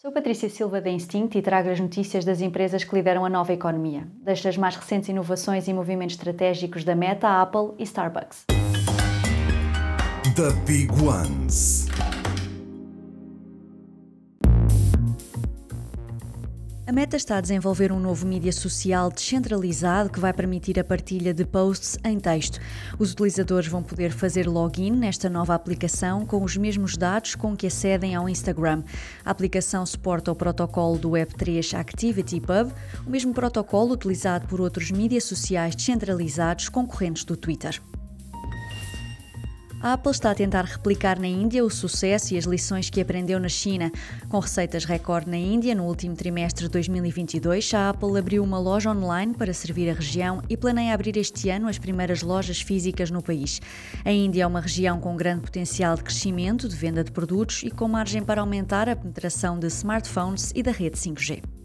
Sou Patrícia Silva da Instinct e trago as notícias das empresas que lideram a nova economia, desde as mais recentes inovações e movimentos estratégicos da Meta, Apple e Starbucks. The Big Ones. A Meta está a desenvolver um novo mídia social descentralizado que vai permitir a partilha de posts em texto. Os utilizadores vão poder fazer login nesta nova aplicação com os mesmos dados com que acedem ao Instagram. A aplicação suporta o protocolo do Web3 ActivityPub, o mesmo protocolo utilizado por outros mídias sociais descentralizados concorrentes do Twitter. A Apple está a tentar replicar na Índia o sucesso e as lições que aprendeu na China. Com receitas recorde na Índia no último trimestre de 2022, a Apple abriu uma loja online para servir a região e planeia abrir este ano as primeiras lojas físicas no país. A Índia é uma região com grande potencial de crescimento, de venda de produtos e com margem para aumentar a penetração de smartphones e da rede 5G.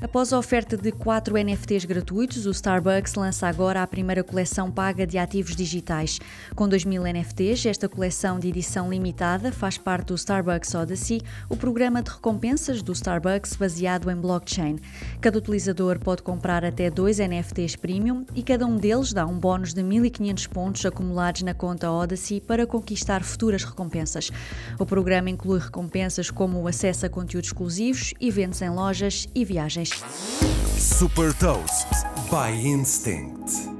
Após a oferta de quatro NFTs gratuitos, o Starbucks lança agora a primeira coleção paga de ativos digitais. Com 2.000 NFTs, esta coleção de edição limitada faz parte do Starbucks Odyssey, o programa de recompensas do Starbucks baseado em blockchain. Cada utilizador pode comprar até dois NFTs premium e cada um deles dá um bónus de 1.500 pontos acumulados na conta Odyssey para conquistar futuras recompensas. O programa inclui recompensas como o acesso a conteúdos exclusivos, eventos em lojas e viagens. Super Toast by Instinct.